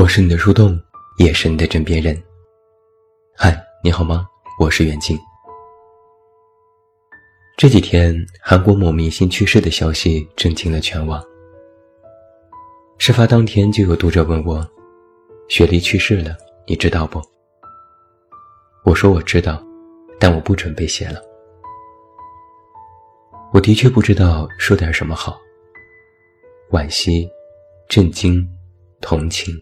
我是你的树洞，也是你的枕边人。嗨，你好吗？我是袁静。这几天，韩国某明星去世的消息震惊了全网。事发当天，就有读者问我：“雪莉去世了，你知道不？”我说：“我知道，但我不准备写了。”我的确不知道说点什么好。惋惜、震惊、同情。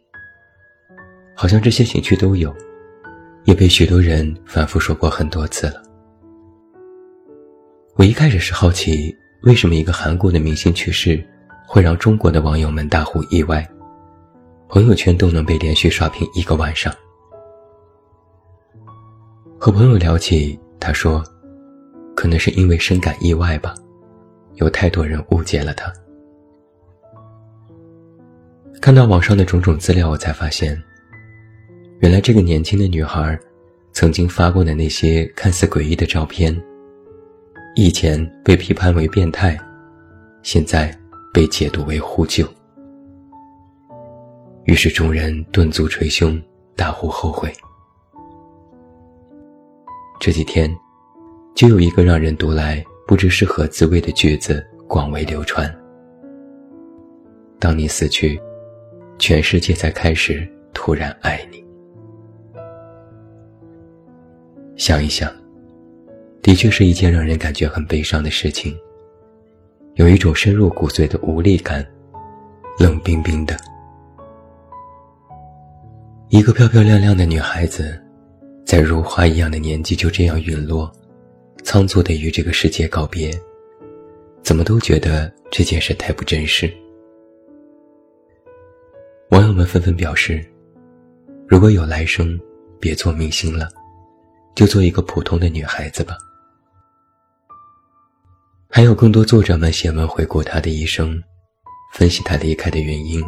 好像这些情绪都有，也被许多人反复说过很多次了。我一开始是好奇，为什么一个韩国的明星去世，会让中国的网友们大呼意外，朋友圈都能被连续刷屏一个晚上。和朋友聊起，他说，可能是因为深感意外吧，有太多人误解了他。看到网上的种种资料，我才发现。原来这个年轻的女孩，曾经发过的那些看似诡异的照片，以前被批判为变态，现在被解读为呼救。于是众人顿足捶胸，大呼后悔。这几天，就有一个让人读来不知是何滋味的句子广为流传：当你死去，全世界才开始突然爱你。想一想，的确是一件让人感觉很悲伤的事情。有一种深入骨髓的无力感，冷冰冰的。一个漂漂亮亮的女孩子，在如花一样的年纪就这样陨落，仓促的与这个世界告别，怎么都觉得这件事太不真实。网友们纷纷表示：如果有来生，别做明星了。就做一个普通的女孩子吧。还有更多作者们写文回顾她的一生，分析她离开的原因，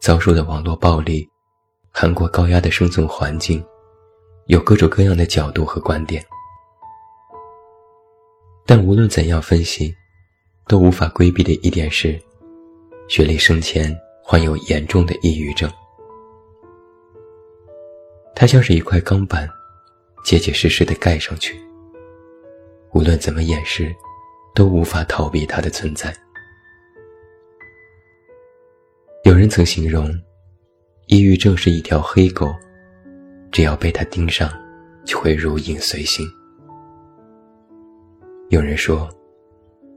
遭受的网络暴力，韩国高压的生存环境，有各种各样的角度和观点。但无论怎样分析，都无法规避的一点是，雪莉生前患有严重的抑郁症。她像是一块钢板。结结实实的盖上去，无论怎么掩饰，都无法逃避它的存在。有人曾形容，抑郁症是一条黑狗，只要被它盯上，就会如影随形。有人说，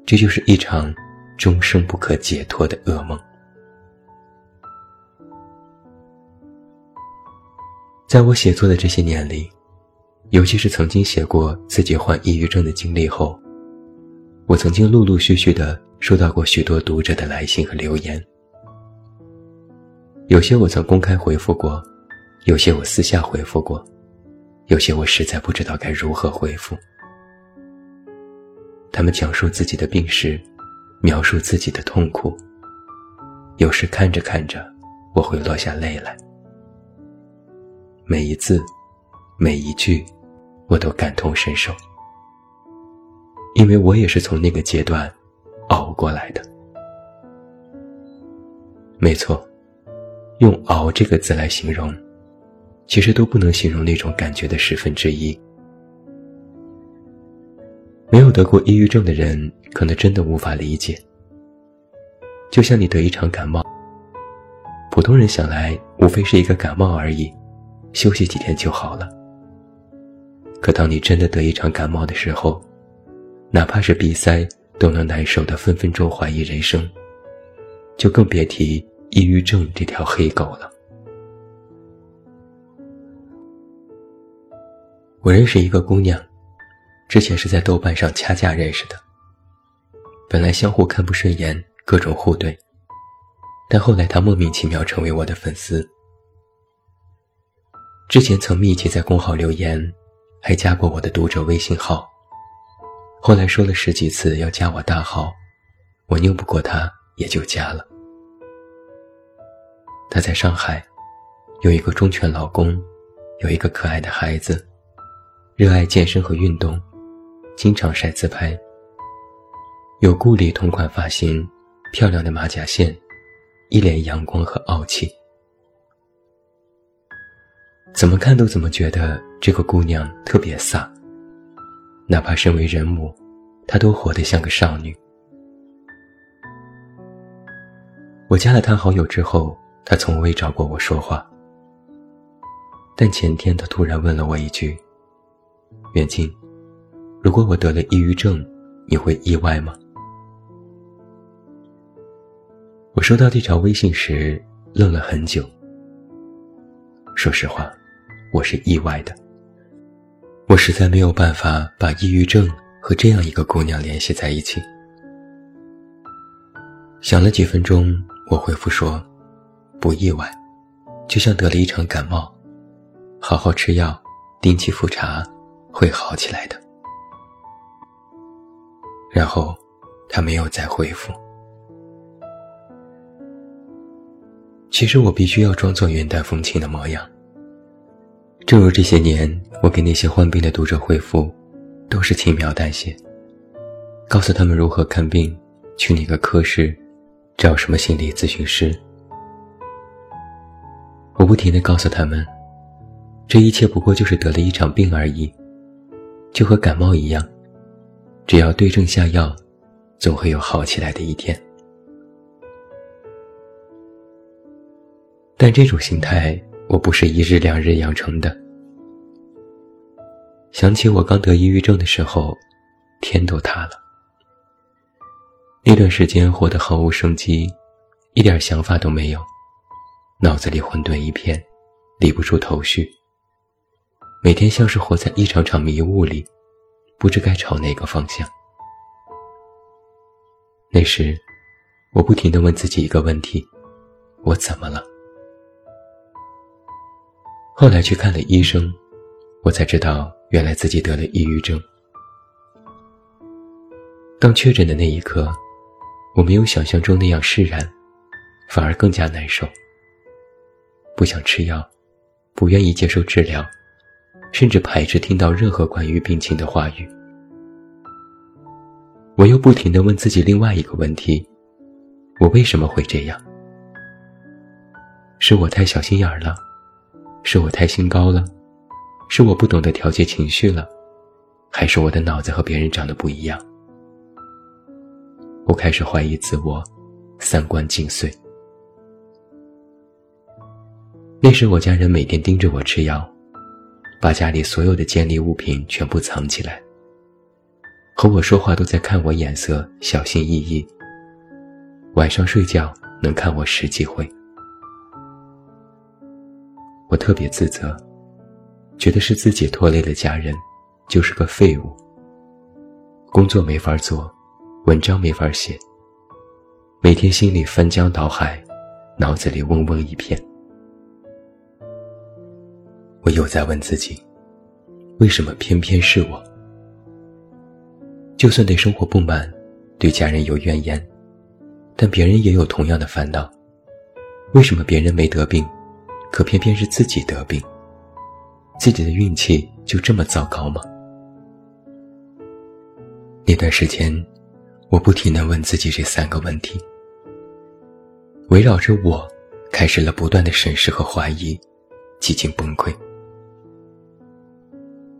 这就是一场终生不可解脱的噩梦。在我写作的这些年里。尤其是曾经写过自己患抑郁症的经历后，我曾经陆陆续续的收到过许多读者的来信和留言。有些我曾公开回复过，有些我私下回复过，有些我实在不知道该如何回复。他们讲述自己的病史，描述自己的痛苦。有时看着看着，我会落下泪来。每一字，每一句。我都感同身受，因为我也是从那个阶段熬过来的。没错，用“熬”这个字来形容，其实都不能形容那种感觉的十分之一。没有得过抑郁症的人，可能真的无法理解。就像你得一场感冒，普通人想来无非是一个感冒而已，休息几天就好了。可当你真的得一场感冒的时候，哪怕是鼻塞都能难受的分分钟怀疑人生，就更别提抑郁症这条黑狗了。我认识一个姑娘，之前是在豆瓣上掐架认识的，本来相互看不顺眼，各种互怼，但后来她莫名其妙成为我的粉丝。之前曾密集在公号留言。还加过我的读者微信号，后来说了十几次要加我大号，我拗不过他，也就加了。他在上海，有一个忠犬老公，有一个可爱的孩子，热爱健身和运动，经常晒自拍。有顾里同款发型，漂亮的马甲线，一脸阳光和傲气。怎么看都怎么觉得这个姑娘特别飒。哪怕身为人母，她都活得像个少女。我加了她好友之后，她从未找过我说话。但前天她突然问了我一句：“远近，如果我得了抑郁症，你会意外吗？”我收到这条微信时愣了很久。说实话，我是意外的。我实在没有办法把抑郁症和这样一个姑娘联系在一起。想了几分钟，我回复说：“不意外，就像得了一场感冒，好好吃药，定期复查，会好起来的。”然后，他没有再回复。其实我必须要装作云淡风轻的模样。正如这些年，我给那些患病的读者回复，都是轻描淡写，告诉他们如何看病，去哪个科室，找什么心理咨询师。我不停地告诉他们，这一切不过就是得了一场病而已，就和感冒一样，只要对症下药，总会有好起来的一天。但这种心态，我不是一日两日养成的。想起我刚得抑郁症的时候，天都塌了。那段时间活得毫无生机，一点想法都没有，脑子里混沌一片，理不出头绪。每天像是活在一场场迷雾里，不知该朝哪个方向。那时，我不停地问自己一个问题：我怎么了？后来去看了医生，我才知道原来自己得了抑郁症。当确诊的那一刻，我没有想象中那样释然，反而更加难受。不想吃药，不愿意接受治疗，甚至排斥听到任何关于病情的话语。我又不停地问自己另外一个问题：我为什么会这样？是我太小心眼儿了？是我太心高了，是我不懂得调节情绪了，还是我的脑子和别人长得不一样？我开始怀疑自我，三观尽碎。那时我家人每天盯着我吃药，把家里所有的尖利物品全部藏起来，和我说话都在看我眼色，小心翼翼。晚上睡觉能看我十几回。我特别自责，觉得是自己拖累了家人，就是个废物。工作没法做，文章没法写，每天心里翻江倒海，脑子里嗡嗡一片。我又在问自己，为什么偏偏是我？就算对生活不满，对家人有怨言，但别人也有同样的烦恼，为什么别人没得病？可偏偏是自己得病，自己的运气就这么糟糕吗？那段时间，我不停地问自己这三个问题，围绕着我，开始了不断的审视和怀疑，几近崩溃。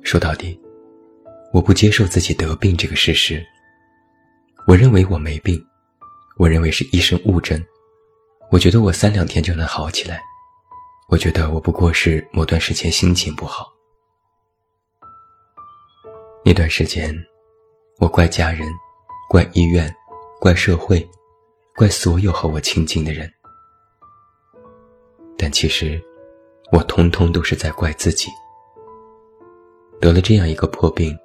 说到底，我不接受自己得病这个事实。我认为我没病，我认为是医生误诊，我觉得我三两天就能好起来。我觉得我不过是某段时间心情不好。那段时间，我怪家人，怪医院，怪社会，怪所有和我亲近的人。但其实，我通通都是在怪自己。得了这样一个破病，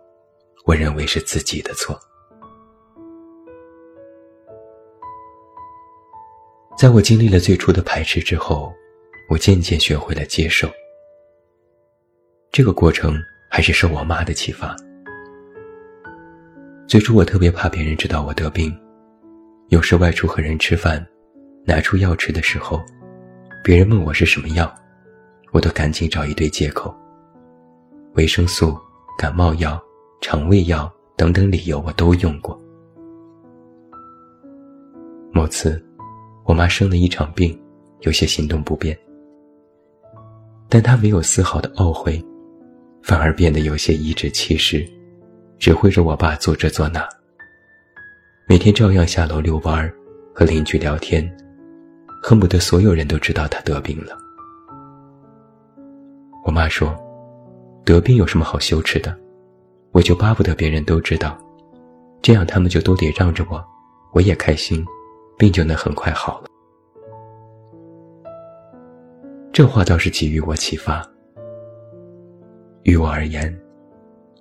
我认为是自己的错。在我经历了最初的排斥之后。我渐渐学会了接受，这个过程还是受我妈的启发。最初我特别怕别人知道我得病，有时外出和人吃饭，拿出药吃的时候，别人问我是什么药，我都赶紧找一堆借口，维生素、感冒药、肠胃药等等理由我都用过。某次，我妈生了一场病，有些行动不便。但他没有丝毫的懊悔，反而变得有些颐指气使，指挥着我爸做这做那。每天照样下楼遛弯儿，和邻居聊天，恨不得所有人都知道他得病了。我妈说：“得病有什么好羞耻的？我就巴不得别人都知道，这样他们就都得让着我，我也开心，病就能很快好了。”这话倒是给予我启发。于我而言，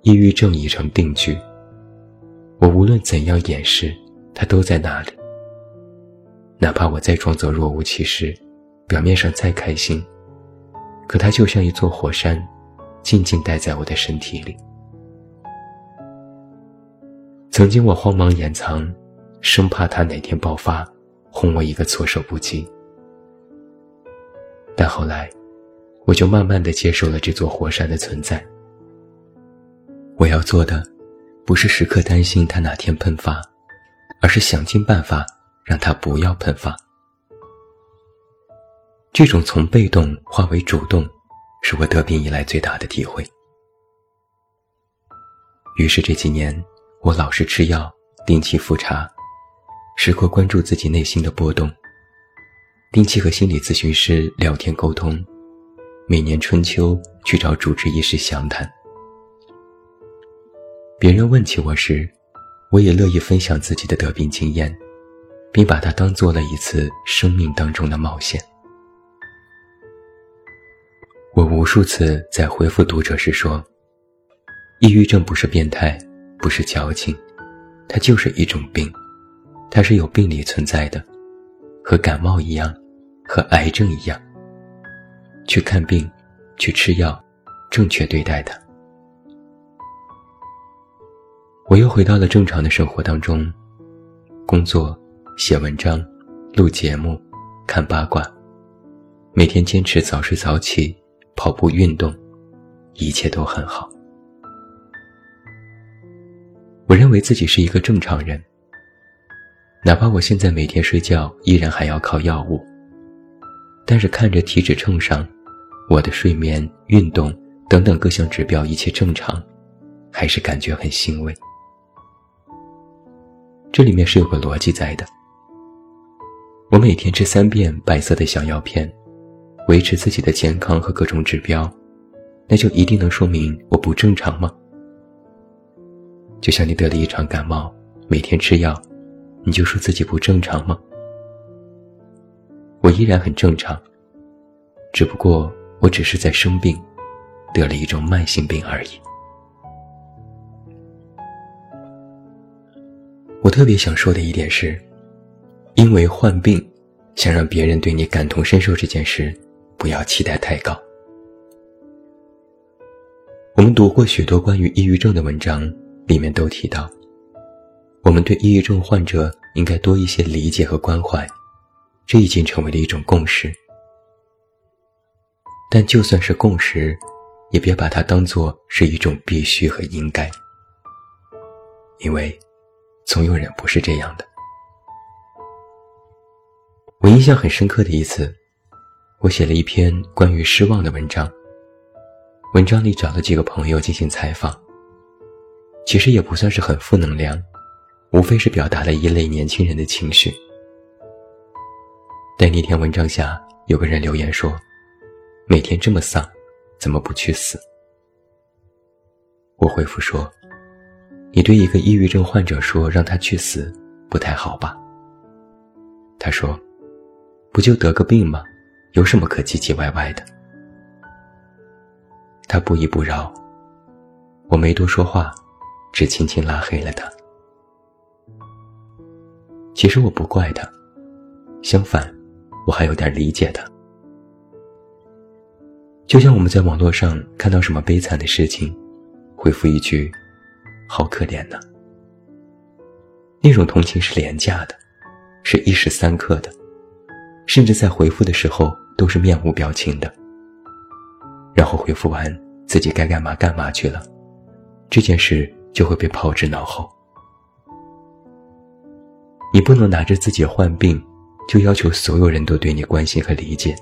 抑郁症已成定局。我无论怎样掩饰，它都在那里。哪怕我再装作若无其事，表面上再开心，可它就像一座火山，静静待在我的身体里。曾经我慌忙掩藏，生怕它哪天爆发，轰我一个措手不及。但后来，我就慢慢的接受了这座火山的存在。我要做的，不是时刻担心它哪天喷发，而是想尽办法让它不要喷发。这种从被动化为主动，是我得病以来最大的体会。于是这几年，我老是吃药，定期复查，时刻关注自己内心的波动。定期和心理咨询师聊天沟通，每年春秋去找主治医师详谈。别人问起我时，我也乐意分享自己的得病经验，并把它当做了一次生命当中的冒险。我无数次在回复读者时说：“抑郁症不是变态，不是矫情，它就是一种病，它是有病理存在的。”和感冒一样，和癌症一样。去看病，去吃药，正确对待它。我又回到了正常的生活当中，工作、写文章、录节目、看八卦，每天坚持早睡早起、跑步运动，一切都很好。我认为自己是一个正常人。哪怕我现在每天睡觉依然还要靠药物，但是看着体脂秤上，我的睡眠、运动等等各项指标一切正常，还是感觉很欣慰。这里面是有个逻辑在的。我每天吃三遍白色的小药片，维持自己的健康和各种指标，那就一定能说明我不正常吗？就像你得了一场感冒，每天吃药。你就说自己不正常吗？我依然很正常，只不过我只是在生病，得了一种慢性病而已。我特别想说的一点是，因为患病，想让别人对你感同身受这件事，不要期待太高。我们读过许多关于抑郁症的文章，里面都提到。我们对抑郁症患者应该多一些理解和关怀，这已经成为了一种共识。但就算是共识，也别把它当做是一种必须和应该，因为总有人不是这样的。我印象很深刻的一次，我写了一篇关于失望的文章，文章里找了几个朋友进行采访，其实也不算是很负能量。无非是表达了一类年轻人的情绪。但那天文章下有个人留言说：“每天这么丧，怎么不去死？”我回复说：“你对一个抑郁症患者说让他去死，不太好吧？”他说：“不就得个病吗？有什么可唧唧歪歪的？”他不依不饶，我没多说话，只轻轻拉黑了他。其实我不怪他，相反，我还有点理解他。就像我们在网络上看到什么悲惨的事情，回复一句“好可怜呐”，那种同情是廉价的，是一时三刻的，甚至在回复的时候都是面无表情的。然后回复完自己该干嘛干嘛去了，这件事就会被抛之脑后。你不能拿着自己患病，就要求所有人都对你关心和理解。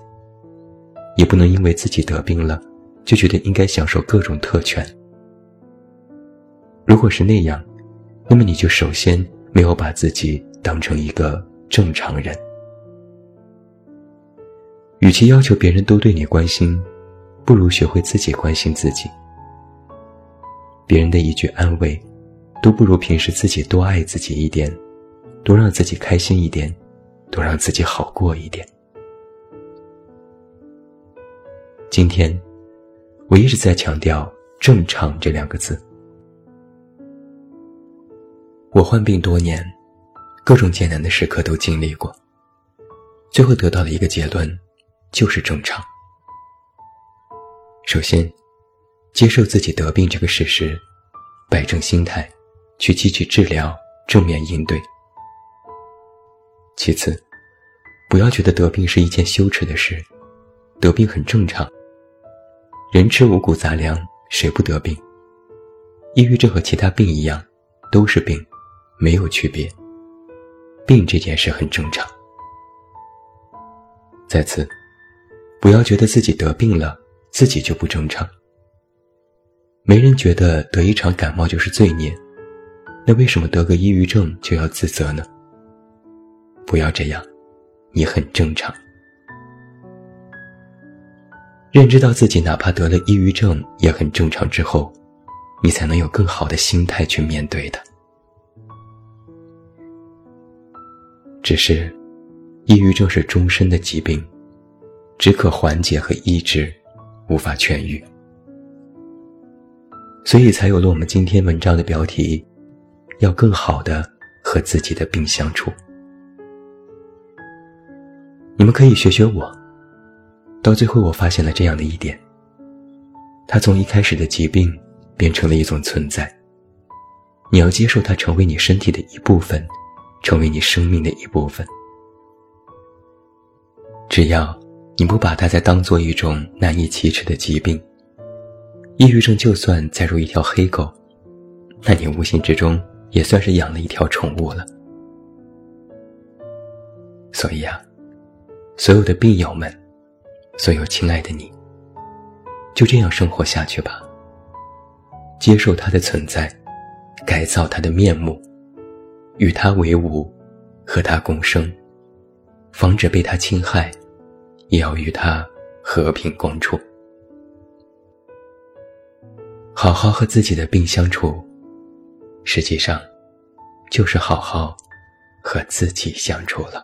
也不能因为自己得病了，就觉得应该享受各种特权。如果是那样，那么你就首先没有把自己当成一个正常人。与其要求别人都对你关心，不如学会自己关心自己。别人的一句安慰，都不如平时自己多爱自己一点，多让自己开心一点，多让自己好过一点。今天，我一直在强调“正常”这两个字。我患病多年，各种艰难的时刻都经历过，最后得到了一个结论，就是正常。首先，接受自己得病这个事实，摆正心态，去积极治疗，正面应对。其次，不要觉得得病是一件羞耻的事，得病很正常。人吃五谷杂粮，谁不得病？抑郁症和其他病一样，都是病，没有区别。病这件事很正常。再次，不要觉得自己得病了，自己就不正常。没人觉得得一场感冒就是罪孽，那为什么得个抑郁症就要自责呢？不要这样，你很正常。认知到自己哪怕得了抑郁症也很正常之后，你才能有更好的心态去面对的。只是，抑郁症是终身的疾病，只可缓解和医治，无法痊愈，所以才有了我们今天文章的标题：要更好的和自己的病相处。你们可以学学我。到最后，我发现了这样的一点：，它从一开始的疾病变成了一种存在。你要接受它成为你身体的一部分，成为你生命的一部分。只要你不把它再当做一种难以启齿的疾病，抑郁症就算再如一条黑狗，那你无形之中也算是养了一条宠物了。所以啊，所有的病友们。所有亲爱的你，就这样生活下去吧。接受它的存在，改造它的面目，与它为伍，和它共生，防止被它侵害，也要与它和平共处。好好和自己的病相处，实际上，就是好好和自己相处了。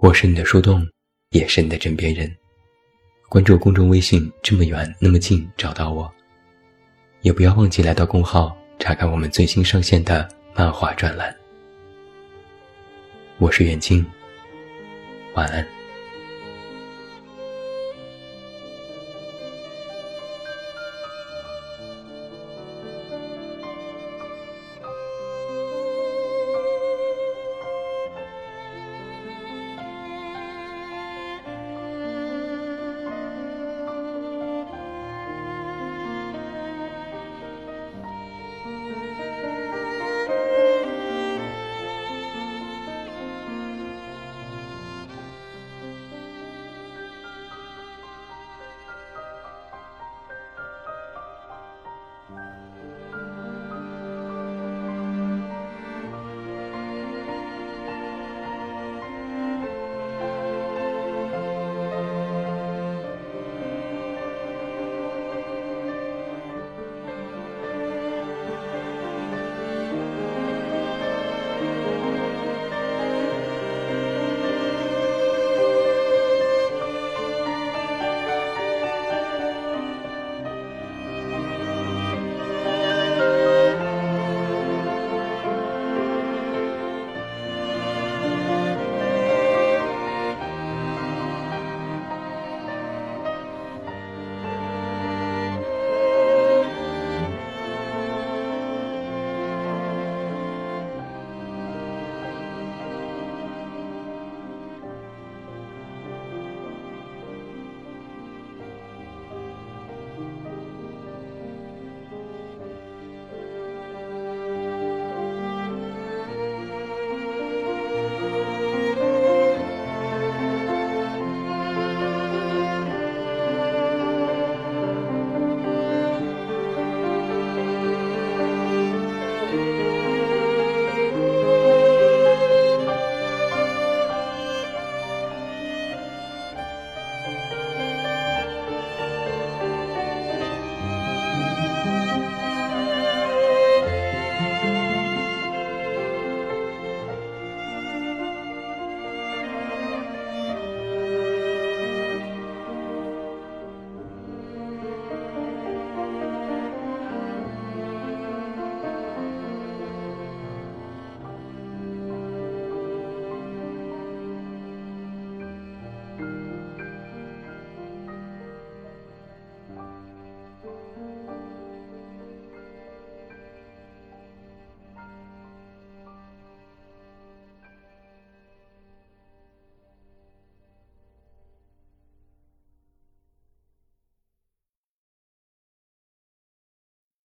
我是你的树洞，也是你的枕边人。关注公众微信，这么远那么近，找到我。也不要忘记来到公号查看我们最新上线的漫画专栏。我是远近，晚安。